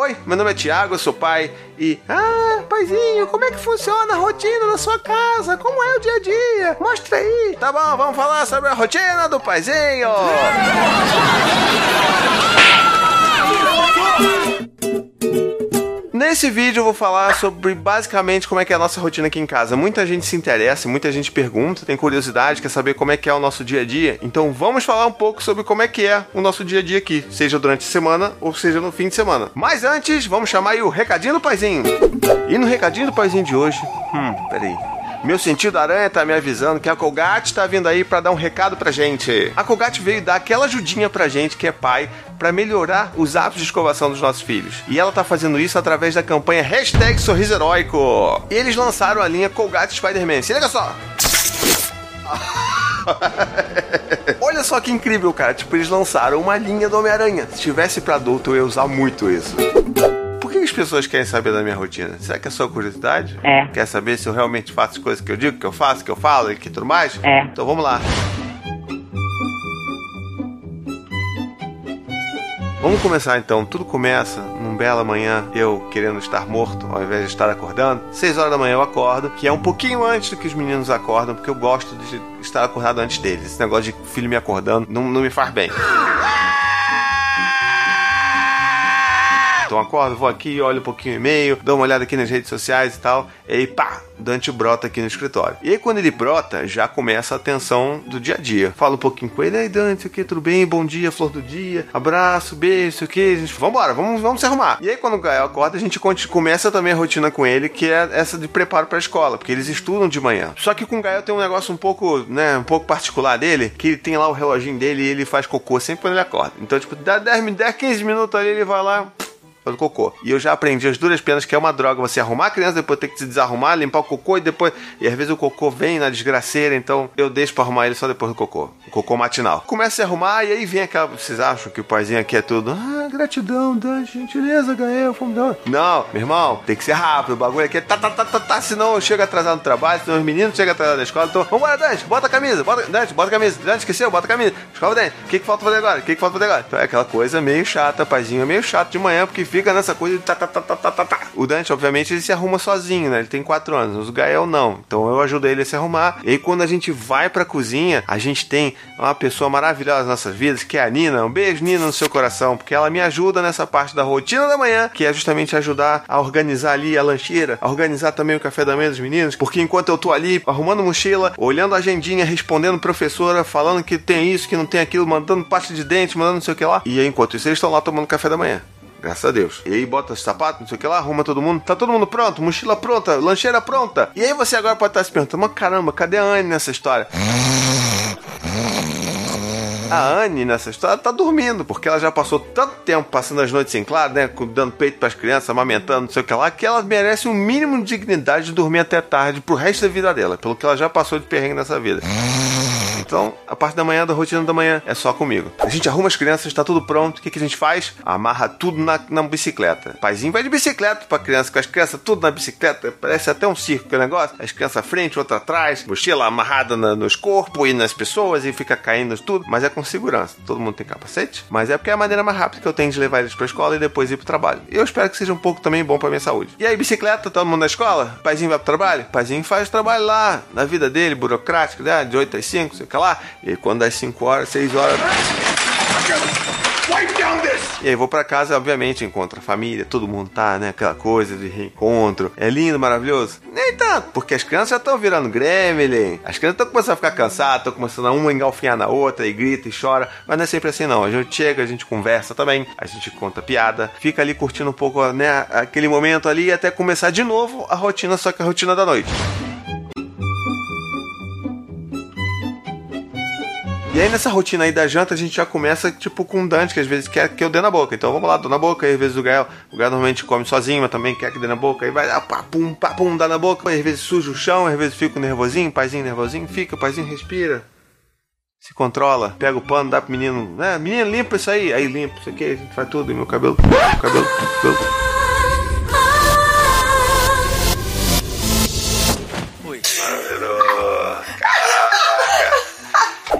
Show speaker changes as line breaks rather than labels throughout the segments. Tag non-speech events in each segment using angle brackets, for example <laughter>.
Oi, meu nome é Tiago, eu sou pai e. Ah, paizinho, como é que funciona a rotina na sua casa? Como é o dia a dia? Mostra aí! Tá bom, vamos falar sobre a rotina do paizinho! Nesse vídeo eu vou falar sobre basicamente como é que é a nossa rotina aqui em casa. Muita gente se interessa, muita gente pergunta, tem curiosidade, quer saber como é que é o nosso dia a dia. Então vamos falar um pouco sobre como é que é o nosso dia a dia aqui, seja durante a semana ou seja no fim de semana. Mas antes, vamos chamar aí o recadinho do paizinho. E no recadinho do paizinho de hoje, hum, peraí. Meu sentido aranha tá me avisando que a Colgate tá vindo aí para dar um recado pra gente. A Colgate veio dar aquela ajudinha pra gente que é pai para melhorar os hábitos de escovação dos nossos filhos. E ela tá fazendo isso através da campanha Hashtag Sorriso Heróico. E eles lançaram a linha Colgate Spider-Man. Se liga só! <laughs> Olha só que incrível, cara. Tipo, eles lançaram uma linha do Homem-Aranha. Se tivesse pra adulto, eu ia usar muito isso. As pessoas querem saber da minha rotina? Será que é só curiosidade?
É.
Quer saber se eu realmente faço as coisas que eu digo, que eu faço, que eu falo e que tudo mais?
É.
Então vamos lá. Vamos começar então. Tudo começa num bela manhã, eu querendo estar morto ao invés de estar acordando. Seis horas da manhã eu acordo, que é um pouquinho antes do que os meninos acordam, porque eu gosto de estar acordado antes deles. Esse negócio de filho me acordando não, não me faz bem. Então acordo, vou aqui, olho um pouquinho o e-mail, dou uma olhada aqui nas redes sociais e tal. E aí, pá, Dante brota aqui no escritório. E aí, quando ele brota, já começa a tensão do dia a dia. Fala um pouquinho com ele, aí, Dante, o que? Tudo bem? Bom dia, flor do dia. Abraço, beijo, o que? A gente, vambora, vamos, vamos se arrumar. E aí, quando o Gael acorda, a gente começa também a rotina com ele, que é essa de preparo pra escola, porque eles estudam de manhã. Só que com o Gael tem um negócio um pouco, né, um pouco particular dele, que ele tem lá o reloginho dele e ele faz cocô sempre quando ele acorda. Então, tipo, dá 10, 10 15 minutos ali, ele vai lá faz o cocô. E eu já aprendi as duras penas que é uma droga você arrumar a criança, depois ter que se desarrumar, limpar o cocô e depois. E às vezes o cocô vem na desgraceira, então eu deixo pra arrumar ele só depois do cocô. O cocô matinal. Começa a arrumar e aí vem aquela. Vocês acham que o paizinho aqui é tudo. Ah, gratidão, Dante, gentileza, Gael, fomos dar. Não, meu irmão, tem que ser rápido. O bagulho aqui é tá, tá, tá, tá, tá, senão eu chego atrasado no trabalho, senão os meninos chegam atrasados na escola. Então, vambora, Dante, bota a camisa, bota, Dante, bota a camisa. Dante, esqueceu, bota a camisa. Escova o dente. O que, que falta fazer agora? O que, que falta fazer agora? Então é aquela coisa meio chata, paizinho, é meio chato de manhã, porque fica nessa coisa de tá, tá, tá, tá, tá, tá, tá. O Dante, obviamente, ele se arruma sozinho, né? Ele tem 4 anos. O Gael não. Então eu ajudo ele a se arrumar. E aí, quando a gente vai pra cozinha, a gente tem uma pessoa maravilhosa nas nossas vidas, que é a Nina. Um beijo, Nina, no seu coração, porque ela me ajuda nessa parte da rotina da manhã, que é justamente ajudar a organizar ali a lancheira, a organizar também o café da manhã dos meninos. Porque enquanto eu tô ali arrumando mochila, olhando a agendinha, respondendo professora, falando que tem isso, que não tem aquilo, mandando pasta de dente, mandando não sei o que lá. E aí, enquanto isso, eles estão lá tomando café da manhã. Graças a Deus. E aí bota os sapatos, não sei o que lá, arruma todo mundo. Tá todo mundo pronto, mochila pronta, lancheira pronta. E aí você agora pode estar se perguntando, mas caramba, cadê a Anne nessa história? A Anne nessa história tá dormindo, porque ela já passou tanto tempo passando as noites em claro, né? Dando peito pras crianças, amamentando, não sei o que lá, que ela merece um mínimo de dignidade de dormir até tarde pro resto da vida dela, pelo que ela já passou de perrengue nessa vida. Então, a parte da manhã, da rotina da manhã, é só comigo. A gente arruma as crianças, tá tudo pronto. O que, que a gente faz? Amarra tudo na, na bicicleta. O paizinho vai de bicicleta pra criança, com as crianças tudo na bicicleta. Parece até um circo que é negócio. As crianças à frente, outra atrás, mochila amarrada na, nos corpos e nas pessoas e fica caindo tudo. Mas é com segurança. Todo mundo tem capacete. Mas é porque é a maneira mais rápida que eu tenho de levar eles pra escola e depois ir pro trabalho. Eu espero que seja um pouco também bom pra minha saúde. E aí, bicicleta, todo mundo na escola? O paizinho vai pro trabalho? O paizinho faz o trabalho lá, na vida dele, burocrático, né? De 8 às 5, sei lá. E quando das 5 horas, 6 horas. E aí vou para casa, obviamente, encontro a família, todo mundo tá, né? Aquela coisa de reencontro. É lindo, maravilhoso? Nem tanto, porque as crianças já estão virando gremlin. As crianças estão começando a ficar cansadas, estão começando a uma engalfinhar na outra e grita e chora. Mas não é sempre assim, não. A gente chega, a gente conversa também, a gente conta piada, fica ali curtindo um pouco, né? Aquele momento ali até começar de novo a rotina, só que a rotina da noite. E aí nessa rotina aí da janta a gente já começa tipo com o Dante, que às vezes quer que eu dê na boca. Então vamos lá, dou na boca, aí às vezes o Gael, o Gael normalmente come sozinho, mas também quer que dê na boca, aí vai lá, pá, pum, pá, pum, dá na boca, às vezes suja o chão, às vezes fica nervosinho, paizinho nervosinho, fica, paizinho respira. Se controla, pega o pano, dá pro menino, né? Menino, limpa isso aí, aí limpa, isso aqui, faz tudo, e meu cabelo, meu cabelo, cabelo.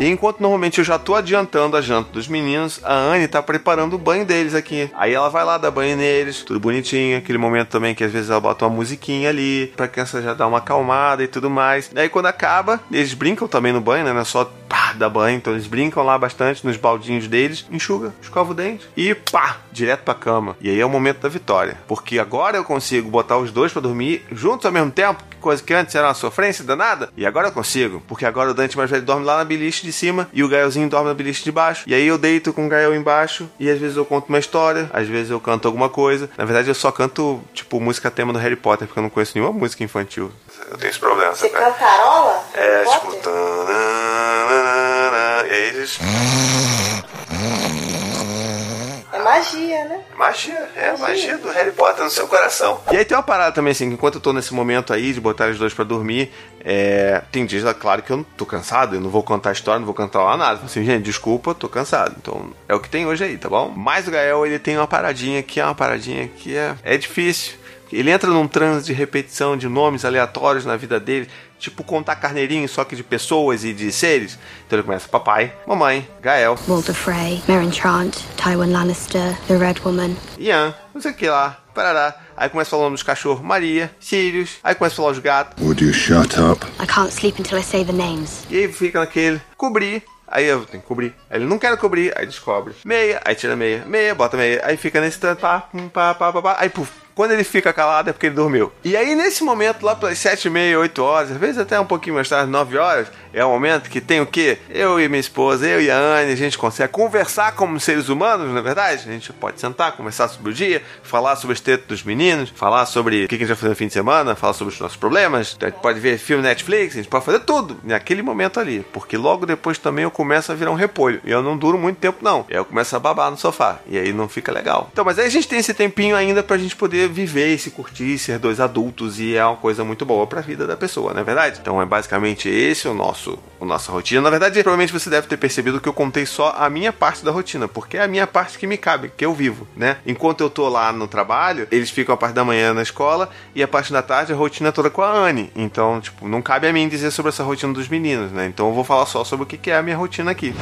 E enquanto normalmente eu já tô adiantando a janta dos meninos, a Anne tá preparando o banho deles aqui. Aí ela vai lá dar banho neles, tudo bonitinho, aquele momento também que às vezes ela bota uma musiquinha ali, pra criança já dar uma acalmada e tudo mais. E aí quando acaba, eles brincam também no banho, né? Não é só pá, dar banho, então eles brincam lá bastante nos baldinhos deles, enxuga, escova o dente e pá, direto pra cama. E aí é o momento da vitória. Porque agora eu consigo botar os dois para dormir juntos ao mesmo tempo, coisa que antes era uma sofrência danada. E agora eu consigo, porque agora o Dante mais velho dorme lá na beliche de cima e o Gaelzinho dorme na beliche de baixo. E aí eu deito com o Gael embaixo e às vezes eu conto uma história, às vezes eu canto alguma coisa. Na verdade eu só canto, tipo, música tema do Harry Potter, porque eu não conheço nenhuma música infantil. Eu tenho esse problema.
Você cantarola?
É, tipo... E aí eles...
Magia, né?
Magia, é magia do Harry Potter no seu coração. E aí tem uma parada também, assim, que enquanto eu tô nesse momento aí de botar os dois pra dormir, é, tem dias, é claro, que eu não tô cansado, eu não vou contar a história, não vou cantar lá nada. Assim, gente, desculpa, tô cansado. Então, é o que tem hoje aí, tá bom? Mas o Gael, ele tem uma paradinha que é uma paradinha que é, é difícil. Ele entra num transe de repetição de nomes aleatórios na vida dele, tipo contar carneirinho só que de pessoas e de seres. Então ele começa papai, mamãe, Gael,
Walter Frey, Meryn Trant, Tywin Lannister, The Red Woman.
Ian, não sei o que lá, parará. Aí começa falando dos cachorros Maria, Sirius, aí começa a falar os gatos,
Would you shut up?
I can't sleep until I say the names.
e aí fica naquele cobrir. Aí eu tenho que cobrir. Aí ele não quer cobrir, aí descobre. Meia, aí tira meia. Meia, bota meia. Aí fica nesse tanto, pá, pum, pá, pá, pá, pá. Aí, puf. Quando ele fica calado é porque ele dormiu. E aí, nesse momento, lá pelas sete e meia, oito horas, às vezes até um pouquinho mais tarde, nove horas, é o momento que tem o quê? Eu e minha esposa, eu e a Anne, a gente consegue conversar como seres humanos, não é verdade? A gente pode sentar, conversar sobre o dia, falar sobre os tetos dos meninos, falar sobre o que a gente vai fazer no fim de semana, falar sobre os nossos problemas. A gente pode ver filme Netflix, a gente pode fazer tudo naquele momento ali. Porque logo depois também eu começo a virar um repolho. E eu não duro muito tempo, não. E aí eu começo a babar no sofá. E aí não fica legal. Então, mas aí a gente tem esse tempinho ainda pra gente poder viver se curtir, ser dois adultos. E é uma coisa muito boa pra vida da pessoa, não é verdade? Então é basicamente esse o nosso, a nossa rotina. Na verdade, provavelmente você deve ter percebido que eu contei só a minha parte da rotina, porque é a minha parte que me cabe, que eu vivo, né? Enquanto eu tô lá no trabalho, eles ficam a parte da manhã na escola e a parte da tarde a rotina é toda com a Anne. Então, tipo, não cabe a mim dizer sobre essa rotina dos meninos, né? Então eu vou falar só sobre o que é a minha rotina aqui.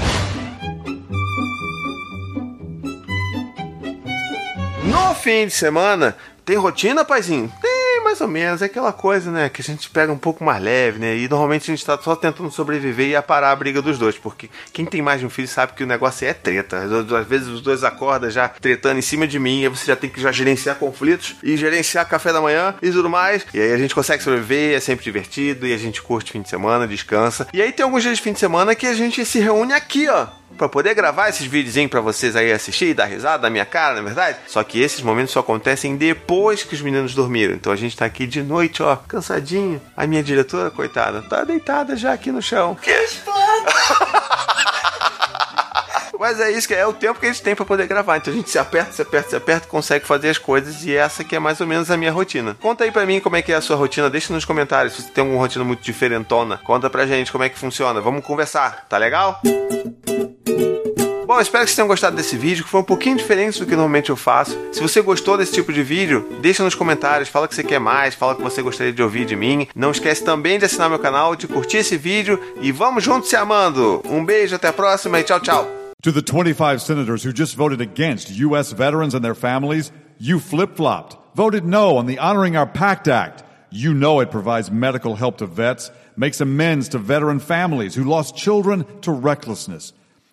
No fim de semana, tem rotina, paizinho? Tem, mais ou menos. É aquela coisa, né? Que a gente pega um pouco mais leve, né? E normalmente a gente tá só tentando sobreviver e aparar a briga dos dois. Porque quem tem mais de um filho sabe que o negócio é treta. Às vezes os dois acordam já tretando em cima de mim. E você já tem que já gerenciar conflitos e gerenciar café da manhã e tudo mais. E aí a gente consegue sobreviver, é sempre divertido. E a gente curte fim de semana, descansa. E aí tem alguns dias de fim de semana que a gente se reúne aqui, ó Pra poder gravar esses videozinhos pra vocês aí assistir e dar risada da minha cara, na é verdade. Só que esses momentos só acontecem depois que os meninos dormiram. Então a gente tá aqui de noite, ó, cansadinho. A minha diretora, coitada, tá deitada já aqui no chão. Que? <laughs> Mas é isso que é o tempo que a gente tem pra poder gravar. Então a gente se aperta, se aperta, se aperta, consegue fazer as coisas e essa que é mais ou menos a minha rotina. Conta aí pra mim como é que é a sua rotina, deixa nos comentários se você tem alguma rotina muito diferentona. Conta pra gente como é que funciona. Vamos conversar, tá legal? Bom, espero que vocês tenham gostado desse vídeo, que foi um pouquinho diferente do que normalmente eu faço. Se você gostou desse tipo de vídeo, deixa nos comentários, fala que você quer mais, fala que você gostaria de ouvir de mim. Não esquece também de assinar meu canal, de curtir esse vídeo e vamos juntos se amando. Um beijo, até a próxima e tchau, tchau.
To the 25 senators who just voted against U.S. veterans and their families, you flip flopped, voted no on the Honoring Our Pact Act. You know it provides medical help to vets, makes amends to veteran families who lost children to recklessness.